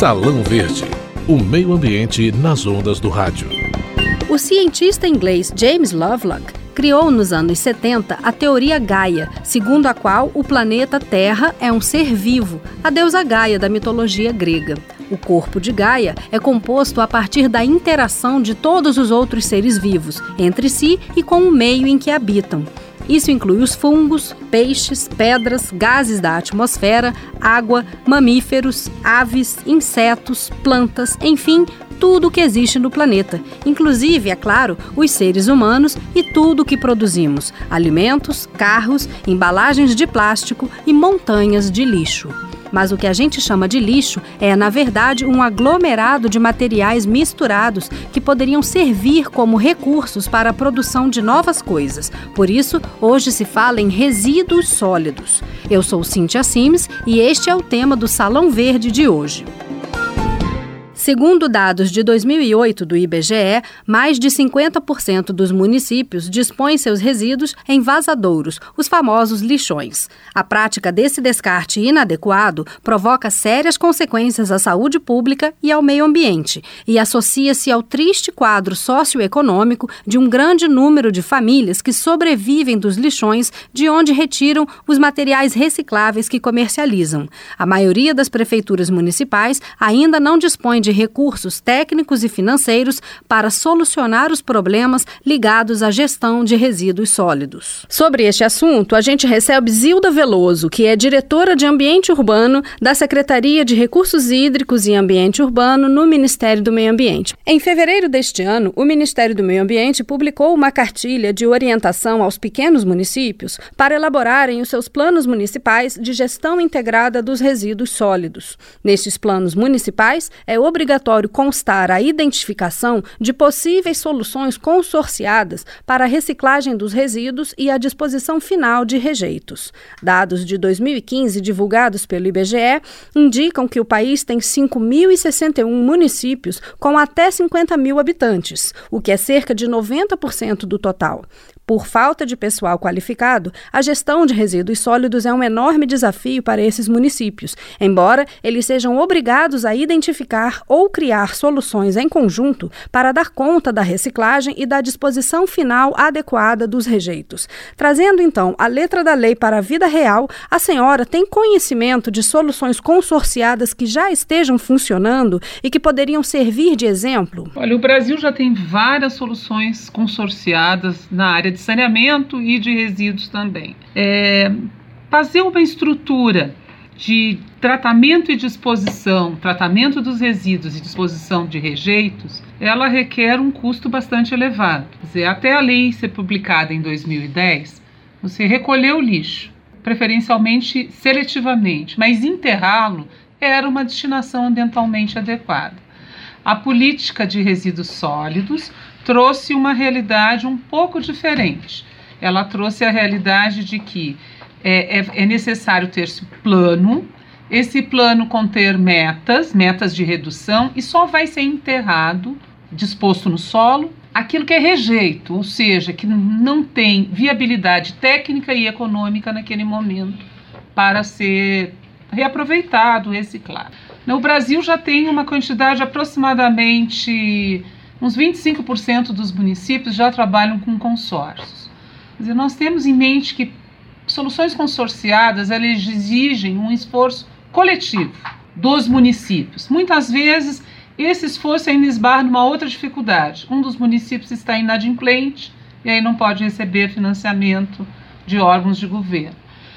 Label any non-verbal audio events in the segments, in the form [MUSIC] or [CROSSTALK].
Salão Verde o meio ambiente nas ondas do rádio. O cientista inglês James Lovelock criou nos anos 70 a teoria Gaia, segundo a qual o planeta Terra é um ser vivo, a deusa Gaia da mitologia grega. O corpo de Gaia é composto a partir da interação de todos os outros seres vivos, entre si e com o meio em que habitam. Isso inclui os fungos, peixes, pedras, gases da atmosfera, água, mamíferos, aves, insetos, plantas, enfim, tudo o que existe no planeta, inclusive, é claro, os seres humanos e tudo o que produzimos: alimentos, carros, embalagens de plástico e montanhas de lixo. Mas o que a gente chama de lixo é, na verdade, um aglomerado de materiais misturados que poderiam servir como recursos para a produção de novas coisas. Por isso, hoje se fala em resíduos sólidos. Eu sou Cíntia Sims e este é o tema do Salão Verde de hoje. Segundo dados de 2008 do IBGE, mais de 50% dos municípios dispõem seus resíduos em vazadouros, os famosos lixões. A prática desse descarte inadequado provoca sérias consequências à saúde pública e ao meio ambiente e associa-se ao triste quadro socioeconômico de um grande número de famílias que sobrevivem dos lixões de onde retiram os materiais recicláveis que comercializam. A maioria das prefeituras municipais ainda não dispõe de de recursos técnicos e financeiros para solucionar os problemas ligados à gestão de resíduos sólidos. Sobre este assunto, a gente recebe Zilda Veloso, que é diretora de Ambiente Urbano da Secretaria de Recursos Hídricos e Ambiente Urbano no Ministério do Meio Ambiente. Em fevereiro deste ano, o Ministério do Meio Ambiente publicou uma cartilha de orientação aos pequenos municípios para elaborarem os seus planos municipais de gestão integrada dos resíduos sólidos. Nestes planos municipais, é obrigatório obrigatório constar a identificação de possíveis soluções consorciadas para a reciclagem dos resíduos e a disposição final de rejeitos. Dados de 2015 divulgados pelo IBGE indicam que o país tem 5.061 municípios com até 50 mil habitantes, o que é cerca de 90% do total. Por falta de pessoal qualificado, a gestão de resíduos sólidos é um enorme desafio para esses municípios, embora eles sejam obrigados a identificar ou criar soluções em conjunto para dar conta da reciclagem e da disposição final adequada dos rejeitos. Trazendo então a letra da lei para a vida real, a senhora tem conhecimento de soluções consorciadas que já estejam funcionando e que poderiam servir de exemplo? Olha, o Brasil já tem várias soluções consorciadas na área de saneamento e de resíduos também. É, fazer uma estrutura de tratamento e disposição, tratamento dos resíduos e disposição de rejeitos, ela requer um custo bastante elevado. Quer dizer, até a lei ser publicada em 2010, você recolheu lixo, preferencialmente seletivamente, mas enterrá-lo era uma destinação ambientalmente adequada. A política de resíduos sólidos trouxe uma realidade um pouco diferente. Ela trouxe a realidade de que é, é, é necessário ter esse plano, esse plano conter metas, metas de redução, e só vai ser enterrado, disposto no solo, aquilo que é rejeito, ou seja, que não tem viabilidade técnica e econômica naquele momento para ser reaproveitado, reciclado. No Brasil já tem uma quantidade aproximadamente uns 25% dos municípios já trabalham com consórcios. Quer dizer, nós temos em mente que soluções consorciadas elas exigem um esforço coletivo dos municípios. Muitas vezes esse esforço ainda esbarra numa outra dificuldade. Um dos municípios está inadimplente e aí não pode receber financiamento de órgãos de governo.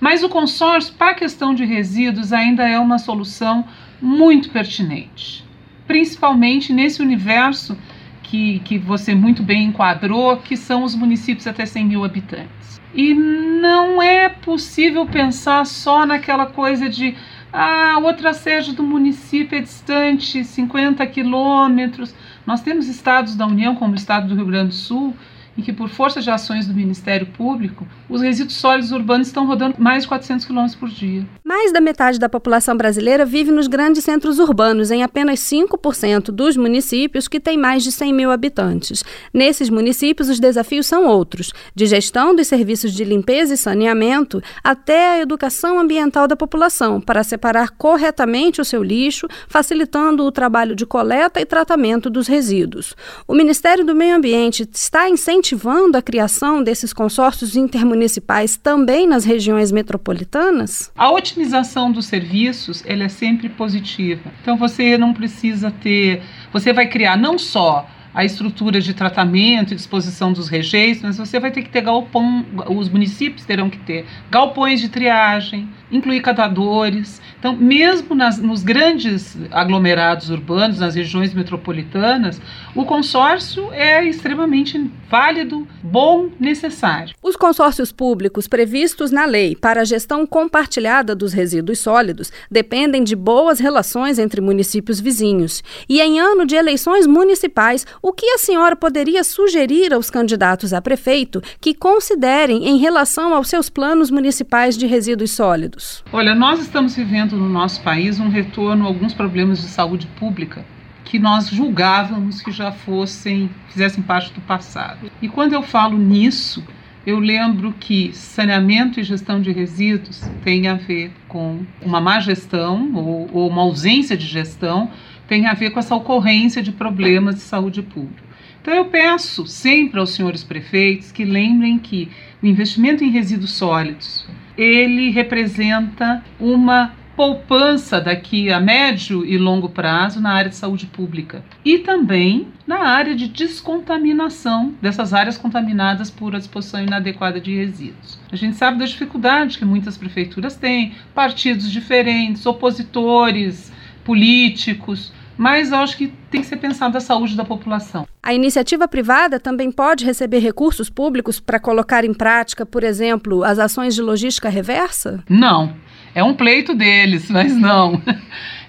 Mas o consórcio, para a questão de resíduos, ainda é uma solução muito pertinente, principalmente nesse universo que, que você muito bem enquadrou, que são os municípios até 100 mil habitantes. E não é possível pensar só naquela coisa de ah, outra sede do município é distante 50 quilômetros. Nós temos estados da União, como o estado do Rio Grande do Sul, em que, por força de ações do Ministério Público, os resíduos sólidos urbanos estão rodando mais de 400 km por dia. Mais da metade da população brasileira vive nos grandes centros urbanos, em apenas 5% dos municípios que têm mais de 100 mil habitantes. Nesses municípios, os desafios são outros, de gestão dos serviços de limpeza e saneamento até a educação ambiental da população, para separar corretamente o seu lixo, facilitando o trabalho de coleta e tratamento dos resíduos. O Ministério do Meio Ambiente está incentivando a criação desses consórcios intermunicipais também nas regiões metropolitanas? A otimização dos serviços ela é sempre positiva. Então você não precisa ter, você vai criar não só a estrutura de tratamento e disposição dos rejeitos, mas você vai ter que ter galpão, os municípios terão que ter galpões de triagem, incluir catadores. Então, mesmo nas, nos grandes aglomerados urbanos, nas regiões metropolitanas, o consórcio é extremamente válido, bom, necessário. Os consórcios públicos previstos na lei para a gestão compartilhada dos resíduos sólidos dependem de boas relações entre municípios vizinhos. E em ano de eleições municipais, o que a senhora poderia sugerir aos candidatos a prefeito que considerem em relação aos seus planos municipais de resíduos sólidos? Olha, nós estamos vivendo no nosso país um retorno a alguns problemas de saúde pública que nós julgávamos que já fossem, fizessem parte do passado. E quando eu falo nisso, eu lembro que saneamento e gestão de resíduos tem a ver com uma má gestão ou, ou uma ausência de gestão, tem a ver com essa ocorrência de problemas de saúde pública. Então eu peço sempre aos senhores prefeitos que lembrem que o investimento em resíduos sólidos, ele representa uma poupança daqui a médio e longo prazo na área de saúde pública e também na área de descontaminação dessas áreas contaminadas por a disposição inadequada de resíduos. A gente sabe da dificuldade que muitas prefeituras têm, partidos diferentes, opositores políticos, mas eu acho que tem que ser pensado a saúde da população. A iniciativa privada também pode receber recursos públicos para colocar em prática, por exemplo, as ações de logística reversa? Não. É um pleito deles, [LAUGHS] mas não.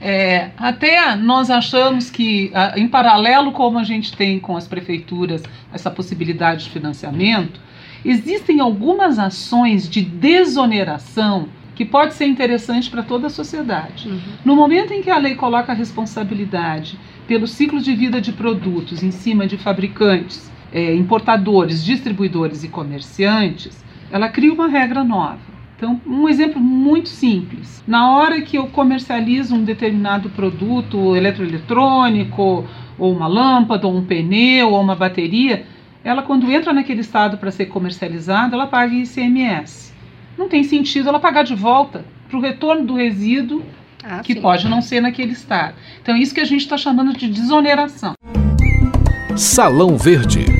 É, até nós achamos que, em paralelo como a gente tem com as prefeituras essa possibilidade de financiamento, existem algumas ações de desoneração que pode ser interessante para toda a sociedade. Uhum. No momento em que a lei coloca a responsabilidade pelo ciclo de vida de produtos em cima de fabricantes, é, importadores, distribuidores e comerciantes, ela cria uma regra nova. Então, um exemplo muito simples. Na hora que eu comercializo um determinado produto eletroeletrônico, ou uma lâmpada, ou um pneu, ou uma bateria, ela quando entra naquele estado para ser comercializada, ela paga ICMS não tem sentido ela pagar de volta para o retorno do resíduo ah, que sim. pode não ser naquele estado. Então, é isso que a gente está chamando de desoneração. Salão Verde.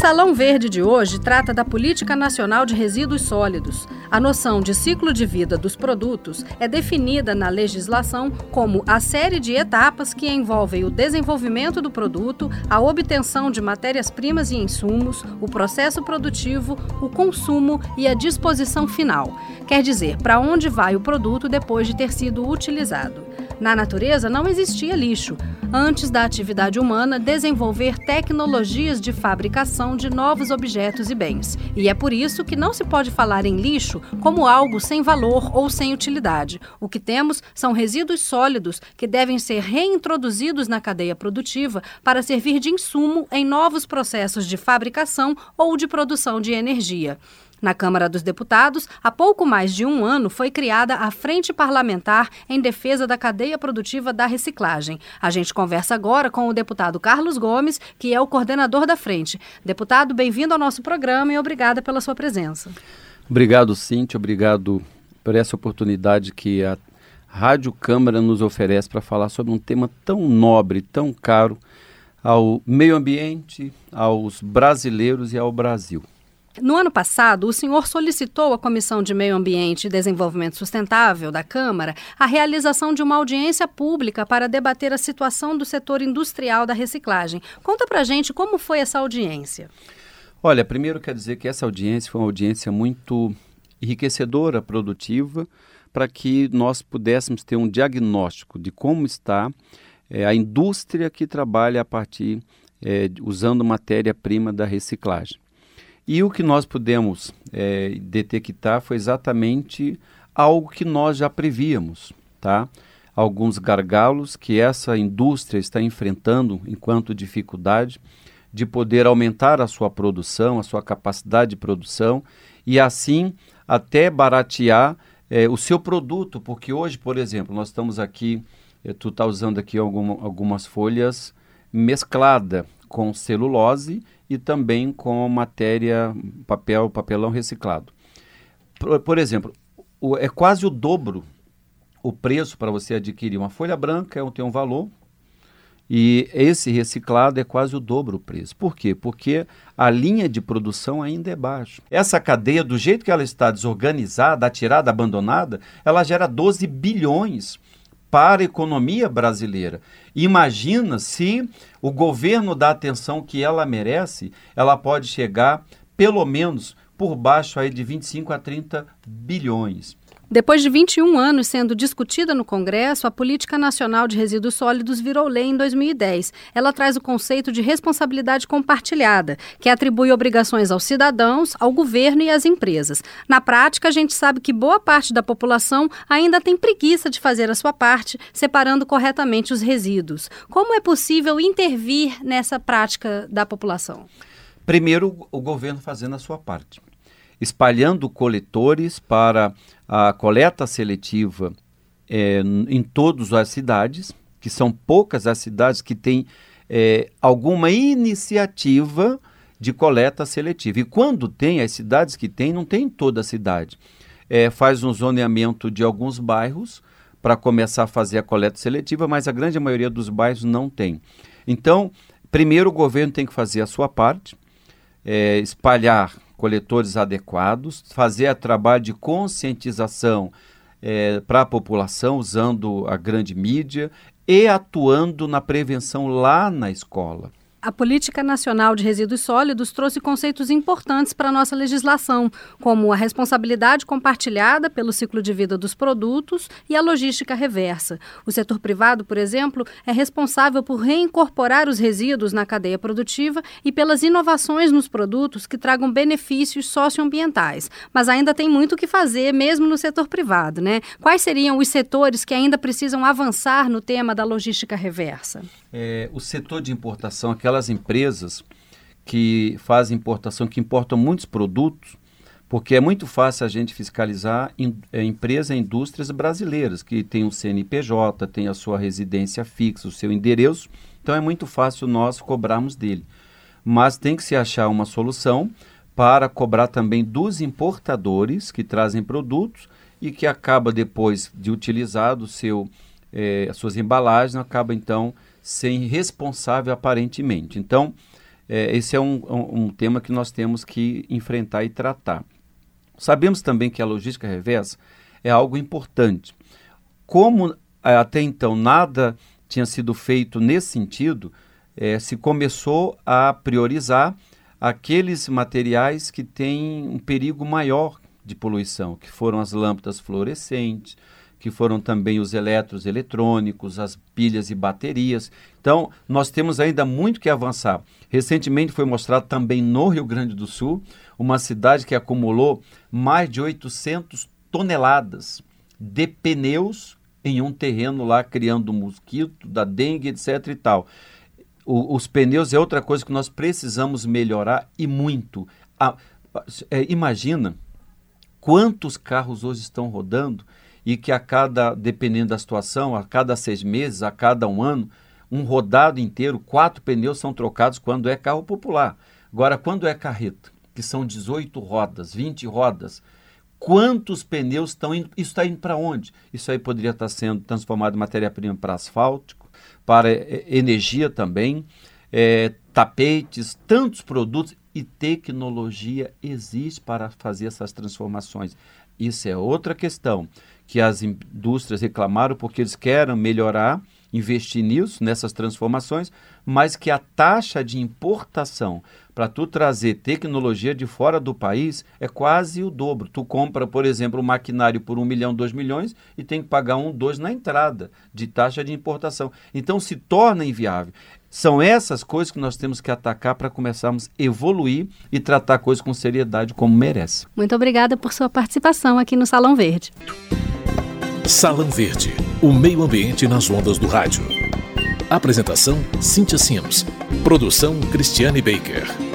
Salão Verde de hoje trata da Política Nacional de Resíduos Sólidos. A noção de ciclo de vida dos produtos é definida na legislação como a série de etapas que envolvem o desenvolvimento do produto, a obtenção de matérias-primas e insumos, o processo produtivo, o consumo e a disposição final. Quer dizer, para onde vai o produto depois de ter sido utilizado. Na natureza não existia lixo. Antes da atividade humana, desenvolver tecnologias de fabricação de novos objetos e bens. E é por isso que não se pode falar em lixo como algo sem valor ou sem utilidade. O que temos são resíduos sólidos que devem ser reintroduzidos na cadeia produtiva para servir de insumo em novos processos de fabricação ou de produção de energia. Na Câmara dos Deputados, há pouco mais de um ano foi criada a Frente Parlamentar em Defesa da Cadeia Produtiva da Reciclagem. A gente conversa agora com o deputado Carlos Gomes, que é o coordenador da frente. Deputado, bem-vindo ao nosso programa e obrigada pela sua presença. Obrigado, Cintia. Obrigado por essa oportunidade que a Rádio Câmara nos oferece para falar sobre um tema tão nobre, tão caro ao meio ambiente, aos brasileiros e ao Brasil. No ano passado, o senhor solicitou à Comissão de Meio Ambiente e Desenvolvimento Sustentável da Câmara a realização de uma audiência pública para debater a situação do setor industrial da reciclagem. Conta pra gente como foi essa audiência. Olha, primeiro quero dizer que essa audiência foi uma audiência muito enriquecedora, produtiva, para que nós pudéssemos ter um diagnóstico de como está é, a indústria que trabalha a partir é, usando matéria-prima da reciclagem. E o que nós pudemos é, detectar foi exatamente algo que nós já prevíamos, tá? Alguns gargalos que essa indústria está enfrentando enquanto dificuldade de poder aumentar a sua produção, a sua capacidade de produção e assim até baratear é, o seu produto, porque hoje, por exemplo, nós estamos aqui, é, tu está usando aqui alguma, algumas folhas mesclada com celulose e também com matéria, papel, papelão reciclado. Por, por exemplo, o, é quase o dobro o preço para você adquirir uma folha branca, é, tem um valor, e esse reciclado é quase o dobro o preço. Por quê? Porque a linha de produção ainda é baixa. Essa cadeia, do jeito que ela está desorganizada, atirada, abandonada, ela gera 12 bilhões para a economia brasileira. Imagina se o governo dá atenção que ela merece, ela pode chegar pelo menos por baixo aí de 25 a 30 bilhões. Depois de 21 anos sendo discutida no Congresso, a Política Nacional de Resíduos Sólidos virou lei em 2010. Ela traz o conceito de responsabilidade compartilhada, que atribui obrigações aos cidadãos, ao governo e às empresas. Na prática, a gente sabe que boa parte da população ainda tem preguiça de fazer a sua parte, separando corretamente os resíduos. Como é possível intervir nessa prática da população? Primeiro, o governo fazendo a sua parte espalhando coletores para a coleta seletiva é, em todas as cidades, que são poucas as cidades que têm é, alguma iniciativa de coleta seletiva. E quando tem, as cidades que tem, não tem em toda a cidade. É, faz um zoneamento de alguns bairros para começar a fazer a coleta seletiva, mas a grande maioria dos bairros não tem. Então, primeiro o governo tem que fazer a sua parte, é, espalhar coletores adequados, fazer trabalho de conscientização é, para a população, usando a grande mídia e atuando na prevenção lá na escola. A Política Nacional de Resíduos Sólidos trouxe conceitos importantes para a nossa legislação, como a responsabilidade compartilhada pelo ciclo de vida dos produtos e a logística reversa. O setor privado, por exemplo, é responsável por reincorporar os resíduos na cadeia produtiva e pelas inovações nos produtos que tragam benefícios socioambientais. Mas ainda tem muito o que fazer, mesmo no setor privado, né? Quais seriam os setores que ainda precisam avançar no tema da logística reversa? É, o setor de importação, aquela aquelas empresas que fazem importação, que importam muitos produtos, porque é muito fácil a gente fiscalizar é, empresas e indústrias brasileiras, que tem um CNPJ, tem a sua residência fixa, o seu endereço, então é muito fácil nós cobrarmos dele. Mas tem que se achar uma solução para cobrar também dos importadores que trazem produtos e que acaba depois de utilizado seu, eh, as suas embalagens, acaba então sem responsável aparentemente. Então, é, esse é um, um, um, tema que nós temos que enfrentar e tratar. Sabemos também que a logística reversa é algo importante. Como é, até então nada tinha sido feito nesse sentido, é, se começou a priorizar aqueles materiais que têm um perigo maior de poluição, que foram as lâmpadas fluorescentes, que foram também os eletros eletrônicos, as pilhas e baterias. Então, nós temos ainda muito que avançar. Recentemente foi mostrado também no Rio Grande do Sul, uma cidade que acumulou mais de 800 toneladas de pneus em um terreno lá, criando mosquito, da dengue, etc e tal. O, os pneus é outra coisa que nós precisamos melhorar e muito. A, é, imagina quantos carros hoje estão rodando e que a cada, dependendo da situação, a cada seis meses, a cada um ano, um rodado inteiro, quatro pneus são trocados quando é carro popular. Agora, quando é carreta, que são 18 rodas, 20 rodas, quantos pneus estão indo? Isso está indo para onde? Isso aí poderia estar sendo transformado em matéria-prima para asfalto, para é, energia também, é, tapetes, tantos produtos e tecnologia existe para fazer essas transformações. Isso é outra questão que as indústrias reclamaram porque eles querem melhorar, investir nisso, nessas transformações, mas que a taxa de importação para tu trazer tecnologia de fora do país é quase o dobro. Tu compra, por exemplo, um maquinário por um milhão, dois milhões e tem que pagar um, dois na entrada de taxa de importação. Então se torna inviável. São essas coisas que nós temos que atacar para começarmos a evoluir e tratar coisas com seriedade como merece. Muito obrigada por sua participação aqui no Salão Verde. Salão Verde, o meio ambiente nas ondas do rádio. Apresentação: Cíntia Sims. Produção: Cristiane Baker.